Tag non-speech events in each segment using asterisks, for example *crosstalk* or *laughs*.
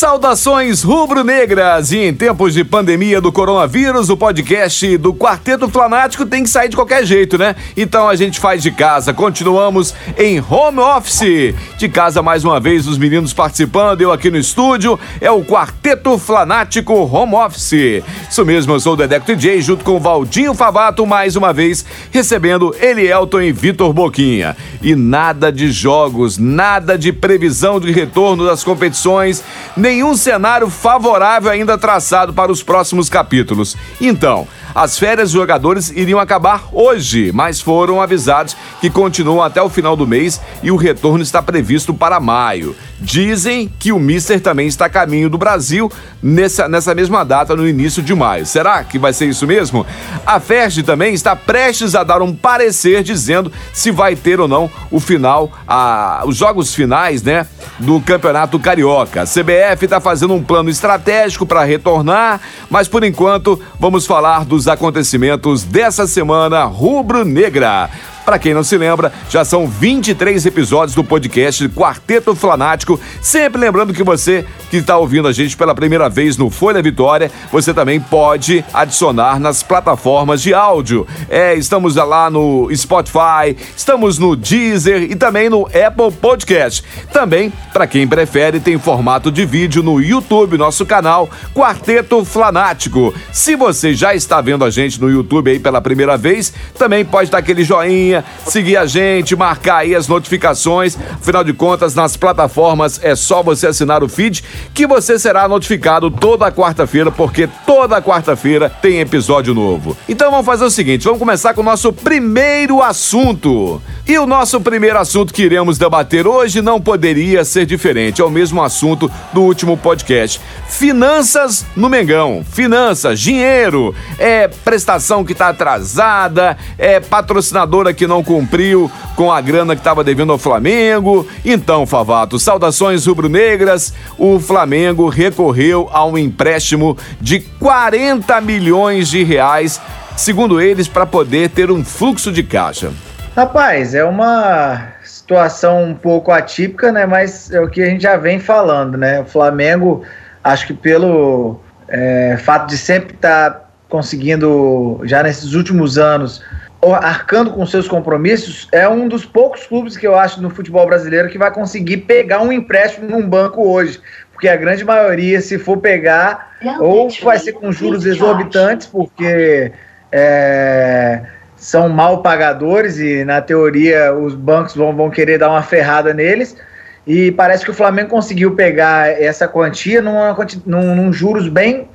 Saudações rubro-negras! E em tempos de pandemia do coronavírus, o podcast do Quarteto Flanático tem que sair de qualquer jeito, né? Então a gente faz de casa. Continuamos em home office. De casa, mais uma vez, os meninos participando, eu aqui no estúdio. É o Quarteto Flanático Home Office. Isso mesmo, eu sou o Dedeco DJ, junto com o Valdinho Favato, mais uma vez, recebendo Elielton e Vitor Boquinha. E nada de jogos, nada de previsão de retorno das competições nenhum cenário favorável ainda traçado para os próximos capítulos. Então, as férias dos jogadores iriam acabar hoje, mas foram avisados que continuam até o final do mês e o retorno está previsto para maio. Dizem que o Mister também está a caminho do Brasil nessa, nessa mesma data, no início de maio. Será que vai ser isso mesmo? A FERJ também está prestes a dar um parecer dizendo se vai ter ou não o final, a, os jogos finais, né, do Campeonato Carioca. A CBF está fazendo um plano estratégico para retornar, mas por enquanto vamos falar dos acontecimentos dessa semana rubro-negra. Para quem não se lembra, já são 23 episódios do podcast Quarteto Flanático. Sempre lembrando que você que está ouvindo a gente pela primeira vez no Folha Vitória, você também pode adicionar nas plataformas de áudio. É, estamos lá no Spotify, estamos no Deezer e também no Apple Podcast. Também, para quem prefere, tem formato de vídeo no YouTube, nosso canal Quarteto Flanático. Se você já está vendo a gente no YouTube aí pela primeira vez, também pode dar aquele joinha seguir a gente, marcar aí as notificações. Afinal de contas, nas plataformas é só você assinar o feed que você será notificado toda quarta-feira, porque toda quarta-feira tem episódio novo. Então vamos fazer o seguinte, vamos começar com o nosso primeiro assunto. E o nosso primeiro assunto que iremos debater hoje não poderia ser diferente, é o mesmo assunto do último podcast. Finanças no Mengão. Finanças, dinheiro, é prestação que está atrasada, é patrocinadora que não cumpriu com a grana que estava devendo ao Flamengo. Então, Favato, saudações rubro-negras. O Flamengo recorreu a um empréstimo de 40 milhões de reais, segundo eles, para poder ter um fluxo de caixa. Rapaz, é uma situação um pouco atípica, né? Mas é o que a gente já vem falando, né? O Flamengo, acho que pelo é, fato de sempre estar tá conseguindo, já nesses últimos anos, arcando com seus compromissos, é um dos poucos clubes que eu acho no futebol brasileiro que vai conseguir pegar um empréstimo num banco hoje. Porque a grande maioria, se for pegar, ou vai ser com juros exorbitantes, porque é, são mal pagadores e, na teoria, os bancos vão, vão querer dar uma ferrada neles. E parece que o Flamengo conseguiu pegar essa quantia numa, num, num juros bem.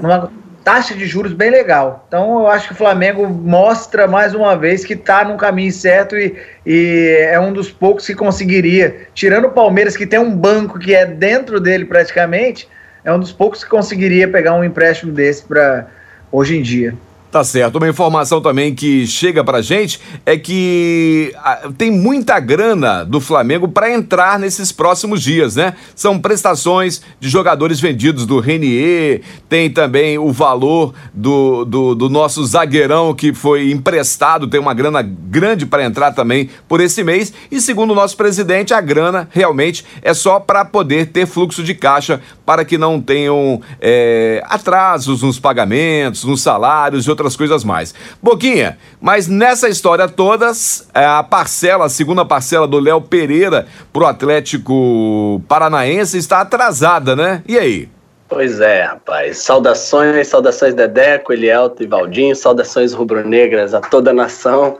numa taxa de juros bem legal. Então eu acho que o Flamengo mostra mais uma vez que está no caminho certo e, e, é um dos poucos que conseguiria, tirando o Palmeiras, que tem um banco que é dentro dele praticamente, é um dos poucos que conseguiria pegar um empréstimo desse para hoje em dia. Tá certo. Uma informação também que chega pra gente é que ah, tem muita grana do Flamengo para entrar nesses próximos dias, né? São prestações de jogadores vendidos do Renier, tem também o valor do, do, do nosso zagueirão que foi emprestado, tem uma grana grande para entrar também por esse mês. E segundo o nosso presidente, a grana realmente é só para poder ter fluxo de caixa para que não tenham é, atrasos nos pagamentos, nos salários e outras outras coisas mais. Boquinha, mas nessa história toda, é, a parcela, a segunda parcela do Léo Pereira pro Atlético Paranaense está atrasada, né? E aí? Pois é, rapaz. Saudações, saudações Dedeco, Elielto e Valdinho, saudações rubro-negras a toda a nação.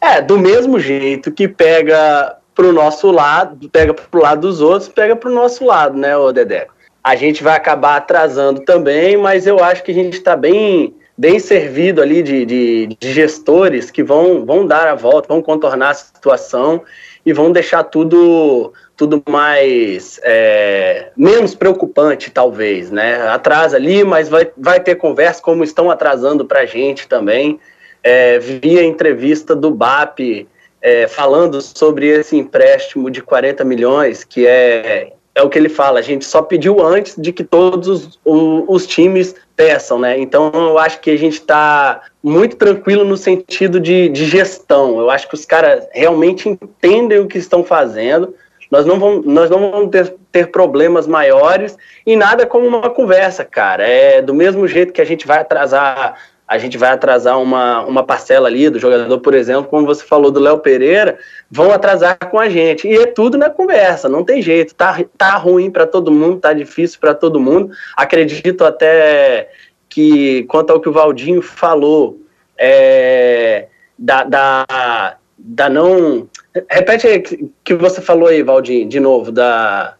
É, do mesmo jeito que pega pro nosso lado, pega pro lado dos outros, pega pro nosso lado, né, o Dedeco? A gente vai acabar atrasando também, mas eu acho que a gente está bem bem servido ali de, de, de, gestores que vão, vão dar a volta, vão contornar a situação e vão deixar tudo tudo mais é, menos preocupante talvez, né? Atrasa ali, mas vai, vai ter conversa como estão atrasando para a gente também. É, vi a entrevista do BAP é, falando sobre esse empréstimo de 40 milhões, que é é o que ele fala, a gente só pediu antes de que todos os, os, os times peçam, né? Então eu acho que a gente está muito tranquilo no sentido de, de gestão. Eu acho que os caras realmente entendem o que estão fazendo. Nós não vamos, nós não vamos ter, ter problemas maiores e nada como uma conversa, cara. É do mesmo jeito que a gente vai atrasar a gente vai atrasar uma, uma parcela ali do jogador, por exemplo, como você falou do Léo Pereira, vão atrasar com a gente. E é tudo na conversa, não tem jeito. Tá, tá ruim para todo mundo, tá difícil para todo mundo. Acredito até que, quanto ao que o Valdinho falou, é, da, da, da não. Repete aí que você falou aí, Valdinho, de novo, da,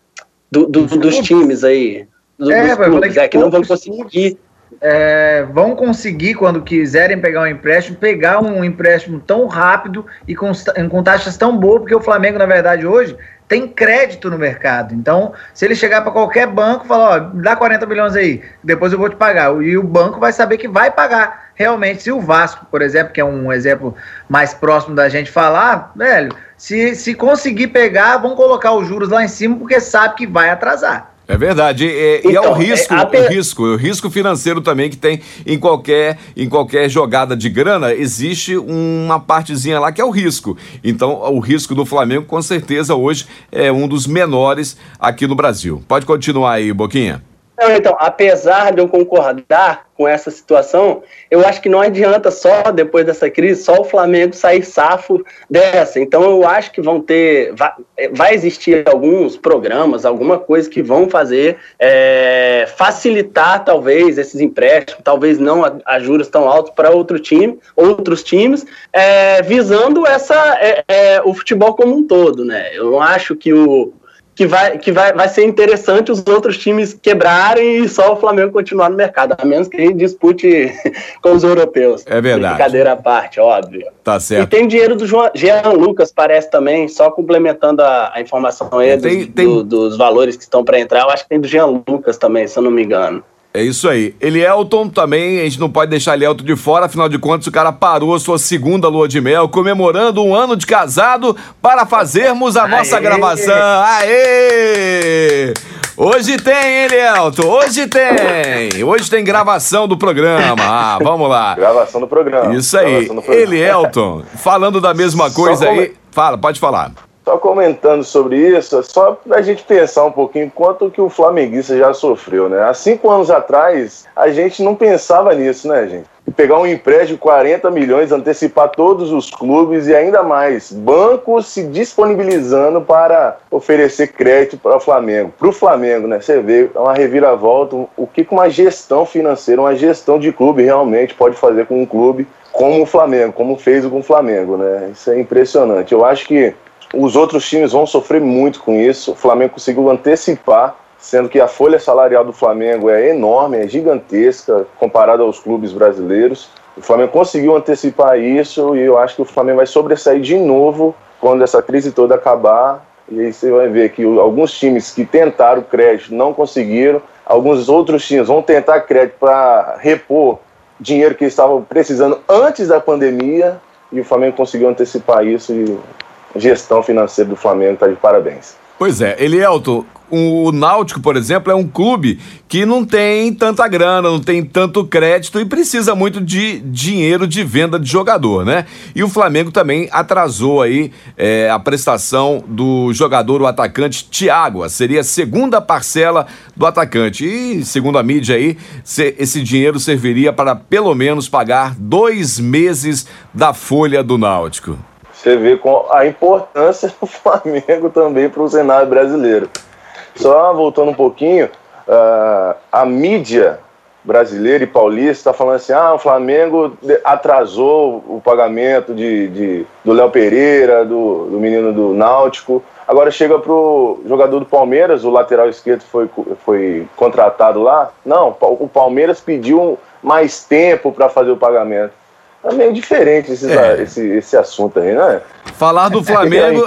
do, do, dos times aí. Do, é, dos clubes, é, que não vão conseguir é, vão conseguir, quando quiserem pegar um empréstimo, pegar um empréstimo tão rápido e com, com taxas tão boas, porque o Flamengo, na verdade, hoje tem crédito no mercado. Então, se ele chegar para qualquer banco e falar, ó, dá 40 milhões aí, depois eu vou te pagar. E o banco vai saber que vai pagar. Realmente, se o Vasco, por exemplo, que é um exemplo mais próximo da gente falar, velho, se, se conseguir pegar, vão colocar os juros lá em cima, porque sabe que vai atrasar. É verdade. E, então, e é o então, risco, é, até... o risco, o risco financeiro também que tem em qualquer, em qualquer jogada de grana, existe uma partezinha lá que é o risco. Então, o risco do Flamengo, com certeza, hoje é um dos menores aqui no Brasil. Pode continuar aí, Boquinha. Não, então, apesar de eu concordar com essa situação, eu acho que não adianta só, depois dessa crise, só o Flamengo sair safo dessa. Então, eu acho que vão ter. Vai, vai existir alguns programas, alguma coisa que vão fazer é, facilitar, talvez, esses empréstimos, talvez não a, a juros tão altos para outro time, outros times, é, visando essa, é o futebol como um todo. Né? Eu não acho que o que vai, que vai, vai ser interessante os outros times quebrarem e só o Flamengo continuar no mercado, a menos que ele dispute *laughs* com os europeus. É verdade. Brincadeira à parte, óbvio. Tá certo. E tem dinheiro do João, Jean Lucas, parece também, só complementando a, a informação aí tem, dos, tem... Do, dos valores que estão para entrar, eu acho que tem do Jean Lucas também, se eu não me engano. É isso aí. Elielton também, a gente não pode deixar Elielton de fora, afinal de contas, o cara parou sua segunda lua de mel, comemorando um ano de casado para fazermos a nossa Aê. gravação. Aê! Hoje tem, Elielton, hoje tem. Hoje tem gravação do programa. Ah, vamos lá. Gravação do programa. Isso aí. Elielton, falando da mesma coisa aí. Fala, pode falar. Só comentando sobre isso, só para a gente pensar um pouquinho quanto que o flamenguista já sofreu, né? Há cinco anos atrás, a gente não pensava nisso, né, gente? Pegar um empréstimo de 40 milhões, antecipar todos os clubes e ainda mais, bancos se disponibilizando para oferecer crédito para o Flamengo. Para o Flamengo, né? Você vê é uma reviravolta, o que uma gestão financeira, uma gestão de clube realmente pode fazer com um clube como o Flamengo, como fez com o Flamengo, né? Isso é impressionante. Eu acho que os outros times vão sofrer muito com isso. O Flamengo conseguiu antecipar, sendo que a folha salarial do Flamengo é enorme, é gigantesca comparada aos clubes brasileiros. O Flamengo conseguiu antecipar isso e eu acho que o Flamengo vai sobressair de novo quando essa crise toda acabar. E aí você vai ver que alguns times que tentaram crédito não conseguiram, alguns outros times vão tentar crédito para repor dinheiro que estavam precisando antes da pandemia e o Flamengo conseguiu antecipar isso e gestão financeira do Flamengo está de parabéns. Pois é, Elielto, o Náutico, por exemplo, é um clube que não tem tanta grana, não tem tanto crédito e precisa muito de dinheiro de venda de jogador, né? E o Flamengo também atrasou aí é, a prestação do jogador, o atacante Thiago. Seria a segunda parcela do atacante. E, segundo a mídia aí, esse dinheiro serviria para pelo menos pagar dois meses da folha do Náutico. Você vê com a importância *laughs* do Flamengo também para o cenário brasileiro. Só voltando um pouquinho, uh, a mídia brasileira e paulista está falando assim: ah, o Flamengo atrasou o pagamento de, de do Léo Pereira, do, do menino do Náutico. Agora chega para o jogador do Palmeiras, o lateral esquerdo foi, foi contratado lá. Não, o Palmeiras pediu mais tempo para fazer o pagamento. É meio diferente esses, É. esse, esse assunto aí, né? Falar do A Flamengo.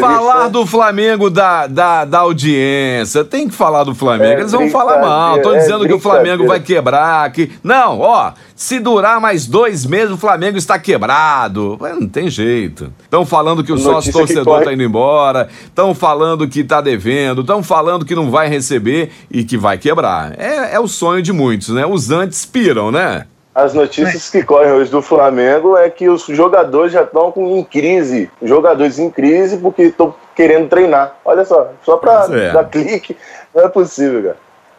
Falar do Flamengo da, da, da audiência. Tem que falar do Flamengo. É Eles vão falar mal. Tô é dizendo que o Flamengo vai quebrar. Que... Não, ó. Se durar mais dois meses, o Flamengo está quebrado. Não tem jeito. Estão falando que o Notícia sócio torcedor corre- tá indo embora. Estão falando que tá devendo. Estão falando que não vai receber e que vai quebrar. É, é o sonho de muitos, né? Os antes piram, né? As notícias que correm hoje do Flamengo é que os jogadores já estão em crise. Jogadores em crise porque estão querendo treinar. Olha só, só Pois é. dar clique, não é possível, cara.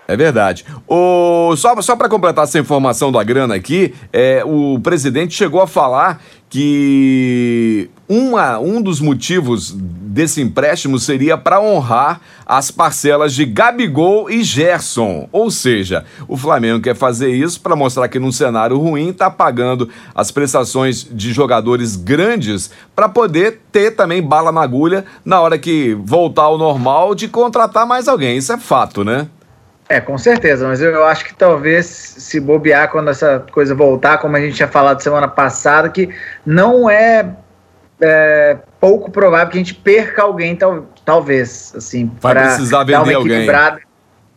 É verdade. O, só só para completar essa informação da grana aqui, é, o presidente chegou a falar que uma, um dos motivos desse empréstimo seria para honrar as parcelas de Gabigol e Gerson. Ou seja, o Flamengo quer fazer isso para mostrar que num cenário ruim está pagando as prestações de jogadores grandes para poder ter também bala na agulha na hora que voltar ao normal de contratar mais alguém. Isso é fato, né? É, com certeza, mas eu acho que talvez se bobear quando essa coisa voltar, como a gente tinha falado semana passada, que não é, é pouco provável que a gente perca alguém, tal, talvez, assim, Vai pra precisar dar uma vender alguém.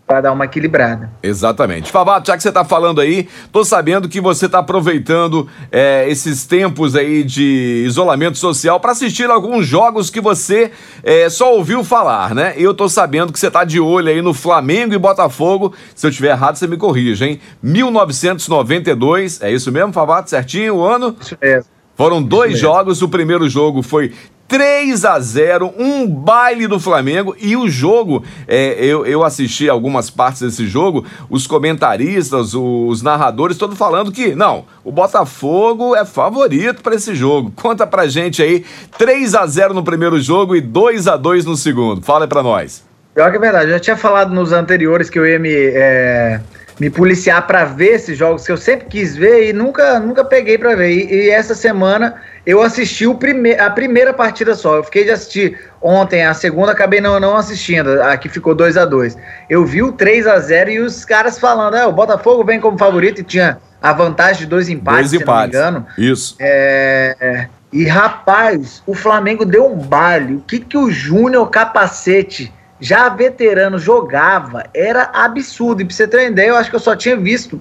para dar uma equilibrada. Exatamente. Favato, já que você está falando aí, tô sabendo que você está aproveitando é, esses tempos aí de isolamento social para assistir alguns jogos que você é, só ouviu falar, né? Eu tô sabendo que você tá de olho aí no Flamengo e Botafogo. Se eu tiver errado, você me corrige, hein? 1992, é isso mesmo, Favato? Certinho o ano? Isso mesmo. Foram dois mesmo. jogos. O primeiro jogo foi 3 a 0 um baile do Flamengo. E o jogo, é, eu, eu assisti algumas partes desse jogo, os comentaristas, os narradores, todos falando que, não, o Botafogo é favorito para esse jogo. Conta pra gente aí, 3 a 0 no primeiro jogo e 2 a 2 no segundo. Fala aí pra nós. Pior que é verdade, eu já tinha falado nos anteriores que eu ia me, é, me policiar para ver esses jogos que eu sempre quis ver e nunca, nunca peguei para ver. E, e essa semana eu assisti o prime a primeira partida só. Eu fiquei de assistir ontem, a segunda, acabei não, não assistindo. A que ficou 2 a 2 Eu vi o 3 a 0 e os caras falando: ah, o Botafogo vem como favorito e tinha a vantagem de dois empates, dois se não me empates. engano. Isso. É, e rapaz, o Flamengo deu um baile. O que, que o Júnior Capacete, já veterano, jogava era absurdo. E pra você ter uma ideia, eu acho que eu só tinha visto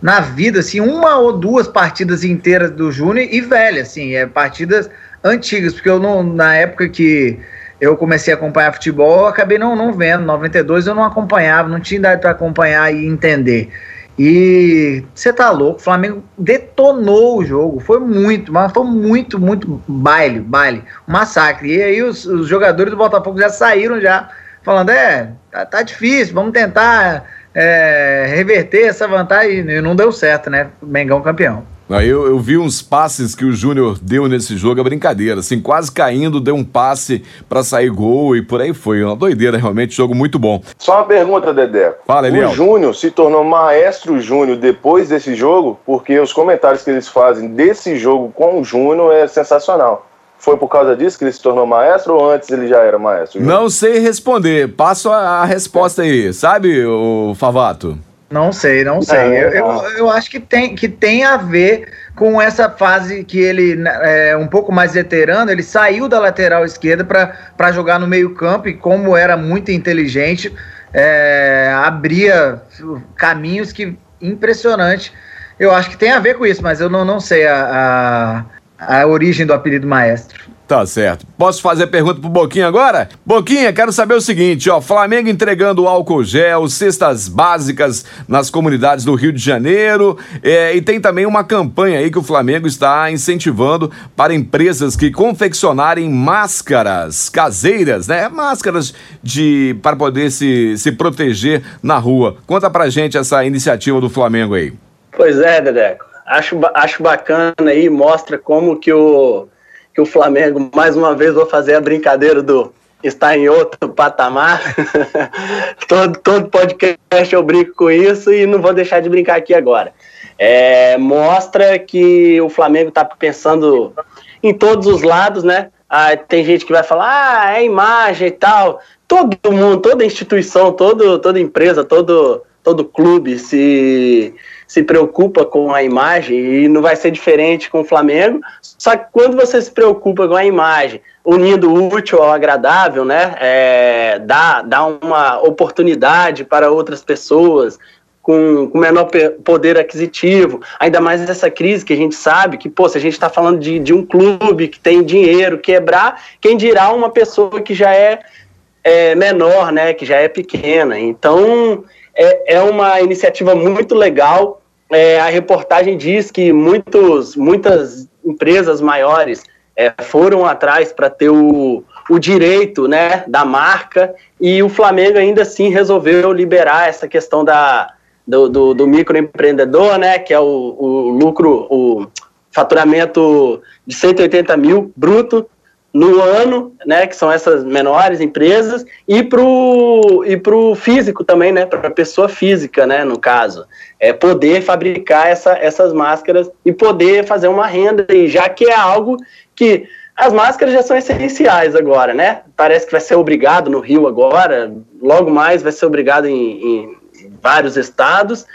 na vida assim, uma ou duas partidas inteiras do Júnior e velha, assim, é, partidas antigas, porque eu não, na época que eu comecei a acompanhar futebol, eu acabei não, não vendo. 92 eu não acompanhava, não tinha idade para acompanhar e entender. E você tá louco, o Flamengo detonou o jogo, foi muito, mas foi muito, muito baile, baile, massacre. E aí os, os jogadores do Botafogo já saíram já falando, é, tá, tá difícil, vamos tentar é, reverter essa vantagem. E não deu certo, né? Mengão campeão. Aí Eu, eu vi uns passes que o Júnior deu nesse jogo, é brincadeira, assim, quase caindo, deu um passe pra sair gol e por aí foi. Uma doideira, realmente, jogo muito bom. Só uma pergunta, Dedé. Fala, o Eliel. Júnior se tornou maestro Júnior depois desse jogo, porque os comentários que eles fazem desse jogo com o Júnior é sensacional. Foi por causa disso que ele se tornou maestro ou antes ele já era maestro? Não sei responder, passo a, a resposta aí, sabe, o Favato? Não sei, não sei. Não, eu, eu, não. eu acho que tem, que tem a ver com essa fase que ele né, é um pouco mais veterano, ele saiu da lateral esquerda para jogar no meio-campo e, como era muito inteligente, é, abria caminhos que impressionante. Eu acho que tem a ver com isso, mas eu não, não sei a, a, a origem do apelido maestro. Tá certo. Posso fazer a pergunta pro Boquinha agora? Boquinha, quero saber o seguinte, ó, Flamengo entregando álcool gel, cestas básicas nas comunidades do Rio de Janeiro, é, e tem também uma campanha aí que o Flamengo está incentivando para empresas que confeccionarem máscaras caseiras, né? Máscaras de para poder se, se proteger na rua. Conta pra gente essa iniciativa do Flamengo aí. Pois é, Dedeco. Acho, acho bacana aí, mostra como que o, que o Flamengo, mais uma vez, vou fazer a brincadeira do está em outro *laughs* patamar. *laughs* todo, todo podcast eu brinco com isso e não vou deixar de brincar aqui agora. É, mostra que o Flamengo está pensando em todos os lados, né? Ah, tem gente que vai falar, ah, é imagem e tal. Todo mundo, toda instituição, todo, toda empresa, todo, todo clube se, se preocupa com a imagem e não vai ser diferente com o Flamengo. Só que quando você se preocupa com a imagem, unindo o útil ao agradável, né, é, dá, dá uma oportunidade para outras pessoas com, com menor poder aquisitivo, ainda mais nessa crise que a gente sabe que, pô, se a gente está falando de, de um clube que tem dinheiro, quebrar, quem dirá uma pessoa que já é, é menor, né, que já é pequena. Então, é, é uma iniciativa muito legal. É, a reportagem diz que muitos, muitas empresas maiores é, foram atrás para ter o, o direito né, da marca e o Flamengo ainda assim resolveu liberar essa questão da, do, do, do microempreendedor, né, que é o, o lucro, o faturamento de 180 mil bruto no ano, né, que são essas menores empresas, e para o e pro físico também, né, para a pessoa física, né, no caso, é poder fabricar essa, essas máscaras e poder fazer uma renda, e já que é algo que as máscaras já são essenciais agora, né, parece que vai ser obrigado no Rio agora, logo mais vai ser obrigado em, em vários estados,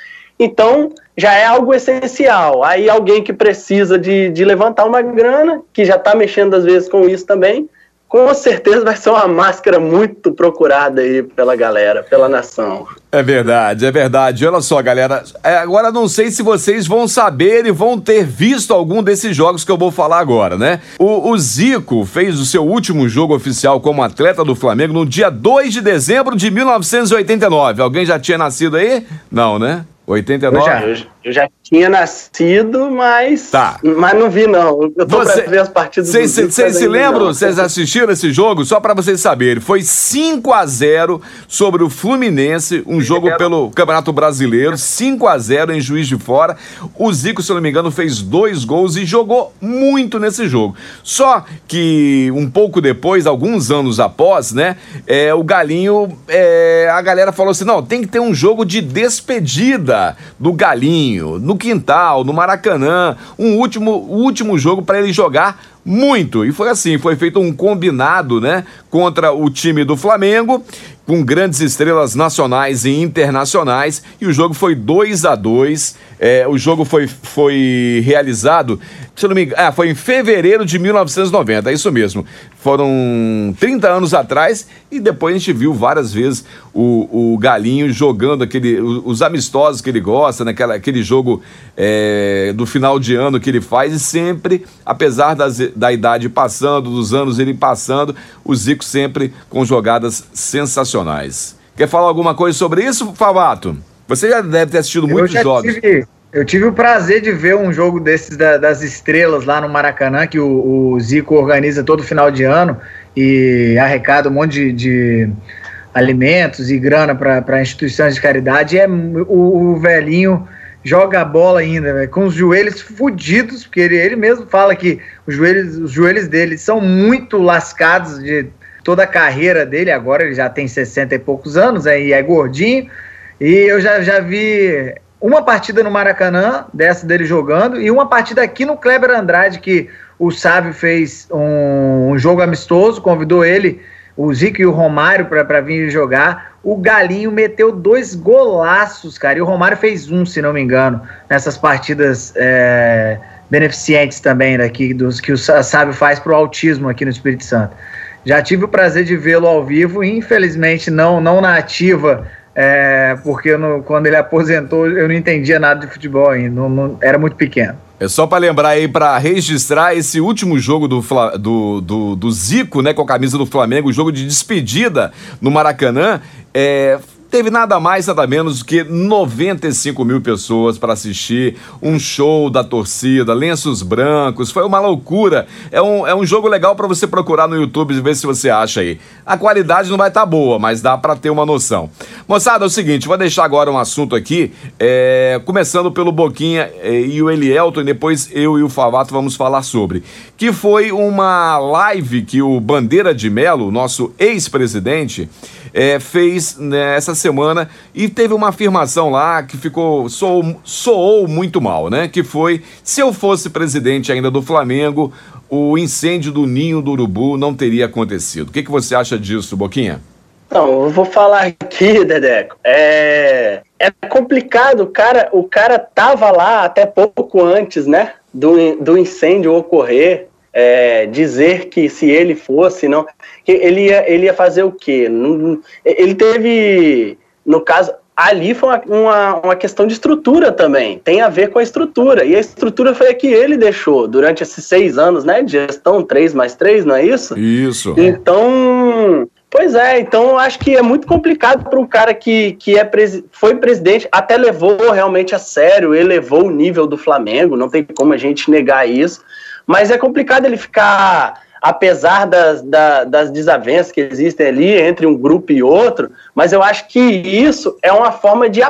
então, já é algo essencial. Aí, alguém que precisa de, de levantar uma grana, que já está mexendo às vezes com isso também, com certeza vai ser uma máscara muito procurada aí pela galera, pela nação. É verdade, é verdade. Olha só, galera. É, agora não sei se vocês vão saber e vão ter visto algum desses jogos que eu vou falar agora, né? O, o Zico fez o seu último jogo oficial como atleta do Flamengo no dia 2 de dezembro de 1989. Alguém já tinha nascido aí? Não, né? 89? Eu já, eu, eu já tinha nascido, mas. Tá. Mas não vi, não. Eu tô Você, pra ver as partidas Vocês se lembram? Vocês assistiram esse jogo? Só para vocês saberem. Foi 5 a 0 sobre o Fluminense, um jogo pelo Campeonato Brasileiro. 5 a 0 em Juiz de Fora. O Zico, se eu não me engano, fez dois gols e jogou muito nesse jogo. Só que um pouco depois, alguns anos após, né? É, o Galinho, é, a galera falou assim: não, tem que ter um jogo de despedida do Galinho no quintal, no Maracanã, um último, último jogo para ele jogar muito. E foi assim, foi feito um combinado, né, contra o time do Flamengo, com grandes estrelas nacionais e internacionais, e o jogo foi 2 a 2 é, O jogo foi, foi realizado, se não me engano, ah, foi em fevereiro de 1990, é isso mesmo. Foram 30 anos atrás, e depois a gente viu várias vezes o, o Galinho jogando aquele, os amistosos que ele gosta, naquela, aquele jogo é, do final de ano que ele faz, e sempre, apesar das, da idade passando, dos anos ele passando, o Zico sempre com jogadas sensacionais. Quer falar alguma coisa sobre isso, Favato? Você já deve ter assistido muitos jogos. Tive, eu tive o prazer de ver um jogo desses da, das estrelas lá no Maracanã, que o, o, Zico organiza todo final de ano e arrecada um monte de, de alimentos e grana para instituições de caridade. E é o, o velhinho joga a bola ainda, véio, com os joelhos fodidos, porque ele, ele mesmo fala que os joelhos, os joelhos dele são muito lascados de toda a carreira dele. Agora ele já tem 60 e poucos anos é, e é gordinho. E eu já, já vi uma partida no Maracanã, dessa dele jogando, e uma partida aqui no Kleber Andrade, que o Sávio fez um, um jogo amistoso, convidou ele, o Zico e o Romário, para vir jogar o Galinho meteu dois golaços, cara. E o Romário fez um, se não me engano, nessas partidas é, beneficentes também daqui, dos que o Sábio faz para o autismo aqui no Espírito Santo. Já tive o prazer de vê-lo ao vivo, infelizmente não, não na ativa, é, porque quando ele aposentou eu não entendia nada de futebol ainda, não, não, era muito pequeno. É só para lembrar aí, para registrar esse último jogo do, do, do, do, Zico, né, com a camisa do Flamengo, o jogo de despedida no Maracanã, é, teve nada mais, nada menos do que 95 mil pessoas para assistir um show da torcida, lenços brancos, foi uma loucura. É um, é um jogo legal para você procurar no YouTube e ver se você acha aí. A qualidade não vai estar tá boa, mas dá para ter uma noção. Moçada, é o seguinte, vou deixar agora um assunto aqui, é, começando pelo Boquinha é, e o Elielton, e depois eu e o Favato vamos falar sobre. Que foi uma live que o Bandeira de Melo, nosso ex-presidente, é, fez nessa semana e teve uma afirmação lá que ficou soou, soou muito mal, né? Que foi se eu fosse presidente ainda do Flamengo, o incêndio do ninho do urubu não teria acontecido. O que, que você acha disso, Boquinha? Então, eu vou falar aqui, Dedeco. É, é complicado, o cara, o cara tava lá até pouco antes, né, do, do incêndio ocorrer. É, dizer que se ele fosse, não, ele ia, ele ia fazer o quê? Ele teve, no caso, ali foi uma, uma, uma, questão de estrutura também, tem a ver com a estrutura, e a estrutura foi a que ele deixou durante esses seis anos, né, de gestão, três mais três, não é isso? Isso. Então, pois é, então eu acho que é muito complicado para um cara que, que é foi presidente, até levou realmente a sério, elevou o nível do Flamengo, não tem como a gente negar isso, mas é complicado ele ficar apesar das, das, das desavenças que existem ali entre um grupo e outro, mas eu acho que isso é uma forma de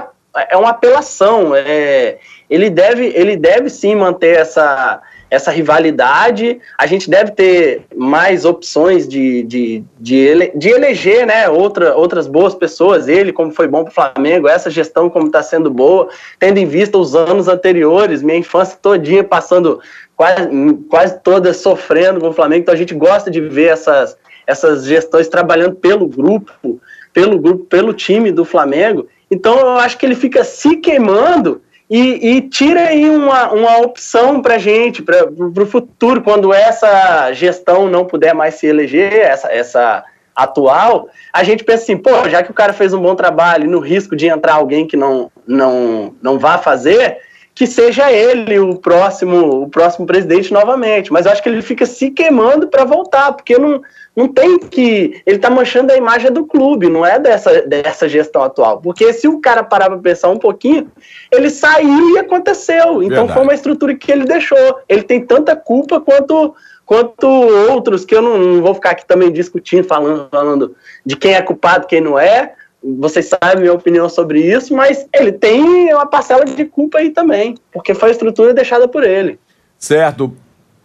é uma apelação. É, ele, deve, ele deve sim manter essa, essa rivalidade. A gente deve ter mais opções de, de, de, ele, de eleger né, outra, outras boas pessoas. Ele, como foi bom para o Flamengo, essa gestão, como está sendo boa, tendo em vista os anos anteriores, minha infância todinha passando quase, quase todas sofrendo com o Flamengo, então a gente gosta de ver essas, essas gestões trabalhando pelo grupo, pelo grupo, pelo time do Flamengo. Então eu acho que ele fica se queimando e, e tira aí uma, uma opção para gente, para o futuro, quando essa gestão não puder mais se eleger, essa, essa atual, a gente pensa assim, pô, já que o cara fez um bom trabalho, no risco de entrar alguém que não, não, não vá fazer, que seja ele o próximo, o próximo presidente novamente. Mas eu acho que ele fica se queimando para voltar, porque não, não tem que. Ele está manchando a imagem do clube, não é dessa, dessa gestão atual. Porque se o cara parar para pensar um pouquinho, ele saiu e aconteceu. Então Verdade. foi uma estrutura que ele deixou. Ele tem tanta culpa quanto quanto outros que eu não, não vou ficar aqui também discutindo, falando, falando de quem é culpado, quem não é vocês sabem minha opinião sobre isso, mas ele tem uma parcela de culpa aí também, porque foi a estrutura deixada por ele. Certo.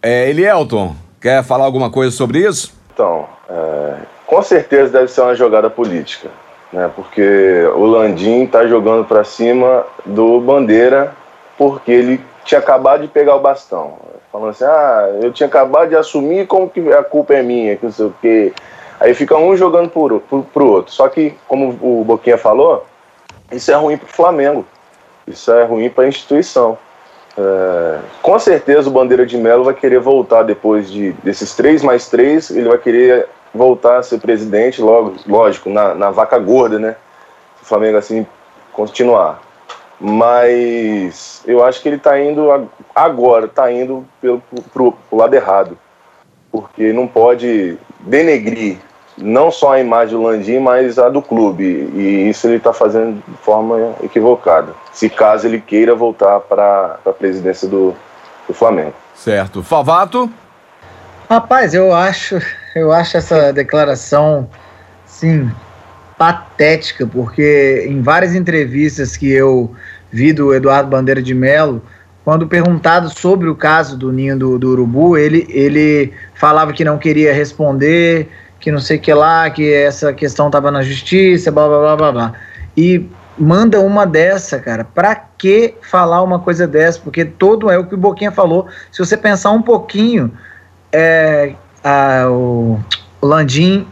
É, Elielton, quer falar alguma coisa sobre isso? Então, é, com certeza deve ser uma jogada política, né? Porque o Landim está jogando para cima do Bandeira porque ele tinha acabado de pegar o bastão. Falando assim, ah, eu tinha acabado de assumir como que a culpa é minha, que não sei o quê. Aí fica um jogando pro, pro, pro outro. Só que, como o Boquinha falou, isso é ruim pro Flamengo. Isso é ruim para a instituição. É, com certeza o Bandeira de Melo vai querer voltar depois de, desses três mais três, ele vai querer voltar a ser presidente, logo, lógico, na, na vaca gorda, né? O Flamengo assim continuar. Mas eu acho que ele está indo agora, está indo pelo, pro lado errado. Porque não pode denegrir não só a imagem do Landim, mas a do clube. E isso ele está fazendo de forma equivocada. Se caso ele queira voltar para a presidência do, do Flamengo. Certo. Favato? Rapaz, eu acho, eu acho essa declaração, sim, patética, porque em várias entrevistas que eu vi do Eduardo Bandeira de Mello, quando perguntado sobre o caso do ninho do, do urubu, ele, ele falava que não queria responder, que não sei o que lá, que essa questão tava na justiça, blá blá blá blá blá. E manda uma dessa, cara. Pra que falar uma coisa dessa? Porque todo é o que o Boquinha falou. Se você pensar um pouquinho, é, a, o, o Landim,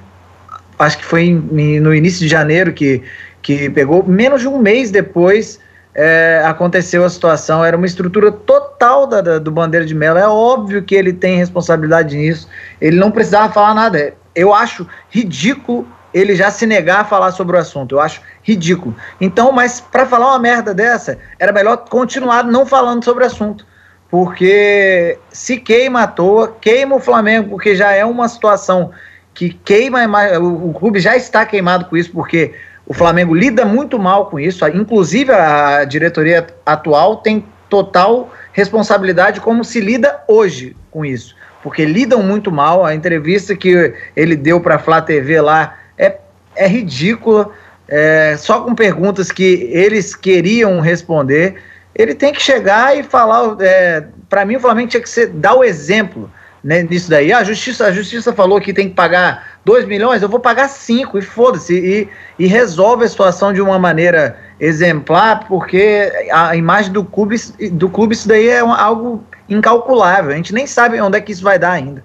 acho que foi em, no início de janeiro que, que pegou, menos de um mês depois. É, aconteceu a situação, era uma estrutura total da, da, do Bandeira de Melo. É óbvio que ele tem responsabilidade nisso. Ele não precisava falar nada eu acho ridículo ele já se negar a falar sobre o assunto. Eu acho ridículo. Então, mas para falar uma merda dessa, era melhor continuar não falando sobre o assunto. Porque se queima à toa, queima o Flamengo, porque já é uma situação que queima o, o clube já está queimado com isso, porque o Flamengo lida muito mal com isso. Inclusive, a diretoria atual tem total responsabilidade como se lida hoje com isso porque lidam muito mal. A entrevista que ele deu para a Flá TV lá é, é ridícula, é, só com perguntas que eles queriam responder. Ele tem que chegar e falar. É, para mim, o Flamengo tinha que ser, dar o exemplo né, nisso daí. A justiça, a justiça falou que tem que pagar 2 milhões, eu vou pagar 5 e foda-se. E, e resolve a situação de uma maneira exemplar, porque a imagem do clube, do clube isso daí é algo incalculável. A gente nem sabe onde é que isso vai dar ainda.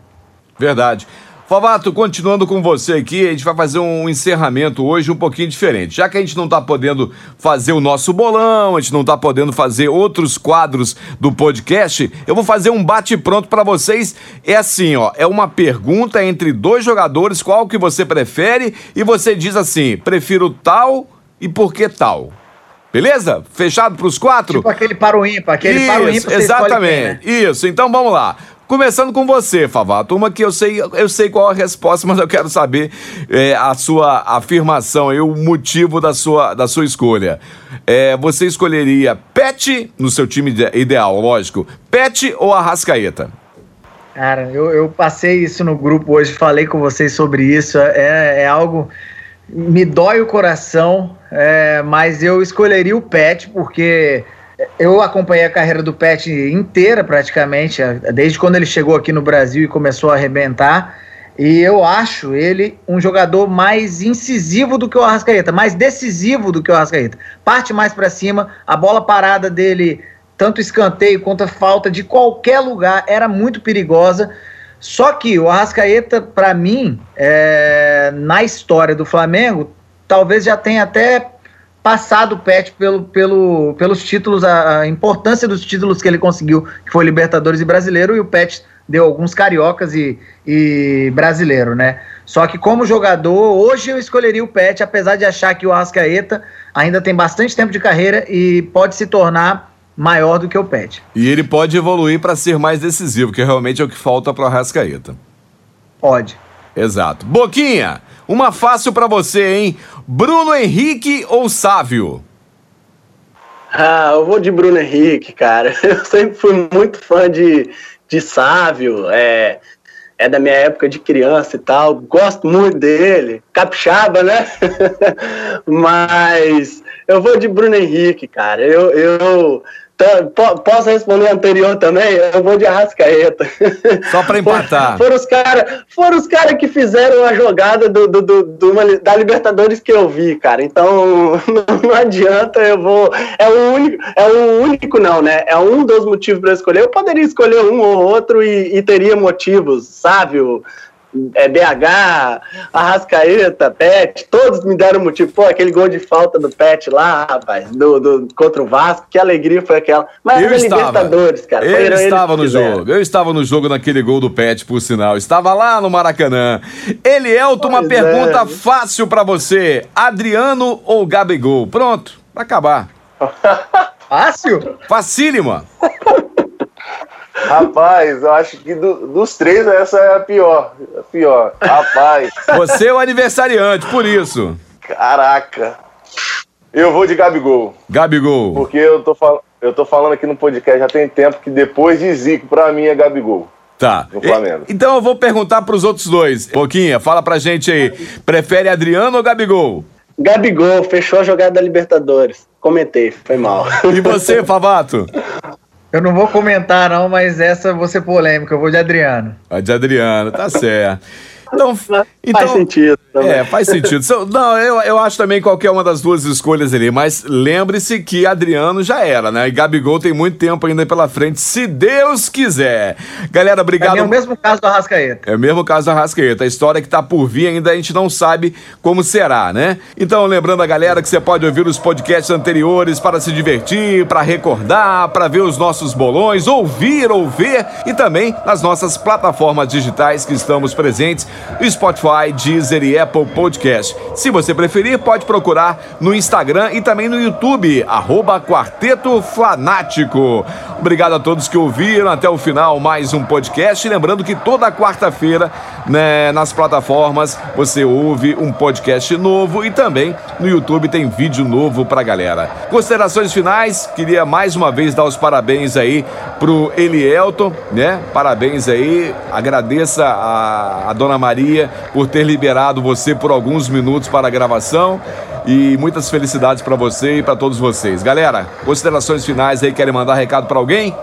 Verdade. Favato, continuando com você aqui, a gente vai fazer um encerramento hoje um pouquinho diferente. Já que a gente não está podendo fazer o nosso bolão, a gente não está podendo fazer outros quadros do podcast, eu vou fazer um bate-pronto para vocês. É assim, ó, é uma pergunta entre dois jogadores, qual que você prefere, e você diz assim, prefiro tal e por que tal. Beleza? Fechado para os quatro? Tipo aquele para o ímpar, aquele Isso, para o ímpar. Exatamente. Quem, né? Isso, então vamos lá. Começando com você, Favato, uma que eu sei, eu sei qual a resposta, *laughs* mas eu quero saber é, a sua afirmação e o motivo da sua, da sua escolha. É, você escolheria Pet no seu time ideal, lógico, Pet ou Arrascaeta? Cara, eu, eu passei isso no grupo hoje, falei com vocês sobre isso. É, é algo. Me dói o coração, é, mas eu escolheria o Pet, porque eu acompanhei a carreira do Pet inteira, praticamente, desde quando ele chegou aqui no Brasil e começou a arrebentar. E eu acho ele um jogador mais incisivo do que o Arrascaeta, mais decisivo do que o Arrascaeta. Parte mais para cima, a bola parada dele, tanto escanteio quanto falta de qualquer lugar, era muito perigosa. Só que o Arrascaeta, para mim, é, na história do Flamengo, talvez já tenha até passado o Pet pelo, pelo, pelos títulos, a, a, importância dos títulos que ele conseguiu, que foi Libertadores e Brasileiro, e o Pet deu alguns cariocas e, e brasileiro, né? Só que como jogador, hoje eu escolheria o Pet, apesar de achar que o Arrascaeta ainda tem bastante tempo de carreira e pode se tornar maior do que o Pet. E ele pode evoluir para ser mais decisivo, que realmente é o que falta para o Arrascaeta. Pode. Exato. Boquinha, uma fácil para você, hein? Bruno Henrique ou Sávio? Ah, eu vou de Bruno Henrique, cara. *laughs* Eu sempre fui muito fã de, de Sávio, é, é da minha época de criança e tal. Gosto muito dele. Capixaba, né? *laughs* Mas eu vou de Bruno Henrique, cara. Eu, eu posso responder anterior também? Eu vou de Arrascaeta. Só para *laughs* empatar. Foram os caras foram os cara que fizeram a jogada do, do, do, do uma, da Libertadores que eu vi, cara. Então *laughs* não, não, adianta, eu vou. É o único, é o único, não, né? É um dos motivos para escolher. Eu poderia escolher um ou outro e, e teria motivos, sabe? É, BH, Arrascaeta, Pet, todos me deram motivo. Pô, aquele gol de falta do Pet lá, rapaz, do, do, contra o Vasco, que alegria foi aquela. Mas eu estava. Libertadores, cara. Eu estava no jogo. Eu estava no jogo naquele gol do Pet, por sinal. Estava lá no Maracanã. Elielto, uma pergunta é. fácil para você. Adriano ou Gabigol? Pronto, pra acabar. *laughs* Fácil? Facílima. *laughs* Rapaz, eu acho que do, dos três essa é a pior. A pior. Rapaz. Você é o aniversariante, por isso. Caraca. Eu vou de Gabigol. Gabigol. Porque eu tô, fal eu tô falando aqui no podcast já tem tempo que depois de Zico, pra mim é Gabigol. Tá. No Flamengo. E, então eu vou perguntar pros outros dois. Pouquinha, fala pra gente aí. Prefere Adriano ou Gabigol? Gabigol, fechou a jogada da Libertadores. Comentei, foi mal. E você, Favato? *laughs* Eu não vou comentar, não, mas essa vou ser polêmica. Eu vou de Adriano. Vai de Adriano, tá certo. Então, então, faz sentido. Também. É, faz sentido. Não, eu, eu acho também qualquer uma das duas escolhas ali, mas lembre-se que Adriano já era, né? E Gabigol tem muito tempo ainda pela frente, se Deus quiser. Galera, obrigado. É o mesmo caso do Arrascaeta. É o mesmo caso do Arrascaeta. A história que tá por vir ainda a gente não sabe como será, né? Então, lembrando a galera que você pode ouvir os podcasts anteriores para se divertir, para recordar, para ver os nossos bolões, ouvir ou ver e também nas nossas plataformas digitais que estamos presentes Spotify, Deezer e Apple Podcast. Se você preferir, pode procurar no Instagram e também no YouTube, arroba Quarteto. Obrigado a todos que ouviram até o final mais um podcast. Lembrando que toda quarta-feira, né, nas plataformas, você ouve um podcast novo e também no YouTube tem vídeo novo pra galera. Considerações finais, queria mais uma vez dar os parabéns aí pro Elielton, né? Parabéns aí, agradeça a, a dona Maria por ter liberado você por alguns minutos para a gravação e muitas felicidades para você e para todos vocês. Galera, considerações finais aí, querem mandar recado para alguém?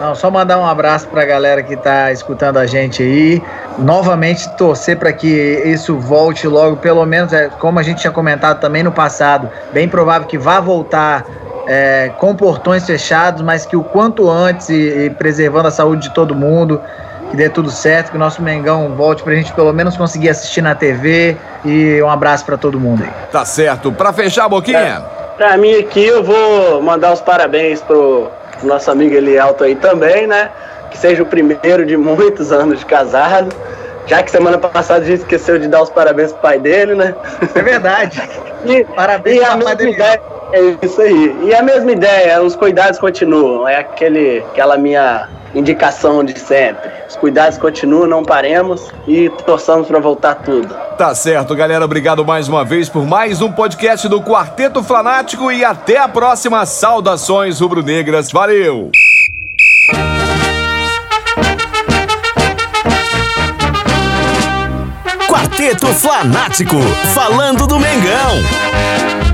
Não, só mandar um abraço para a galera que está escutando a gente aí. Novamente torcer para que isso volte logo, pelo menos é, como a gente tinha comentado também no passado, bem provável que vá voltar é, com portões fechados, mas que o quanto antes e, e preservando a saúde de todo mundo que dê tudo certo, que o nosso Mengão volte pra gente pelo menos conseguir assistir na TV. E um abraço para todo mundo aí. Tá certo. Pra fechar, Boquinha. É, pra mim aqui, eu vou mandar os parabéns pro nosso amigo Elielto aí também, né? Que seja o primeiro de muitos anos de casado. Já que semana passada a gente esqueceu de dar os parabéns pro pai dele, né? É verdade. *laughs* e, parabéns e pro pai dele. Ideia, é isso aí. E a mesma ideia, os cuidados continuam. É aquele, aquela minha indicação de sempre. Os cuidados continuam, não paremos e torçamos para voltar tudo. Tá certo, galera. Obrigado mais uma vez por mais um podcast do Quarteto Flanático e até a próxima. Saudações rubro-negras. Valeu! Quarteto Flanático, falando do Mengão.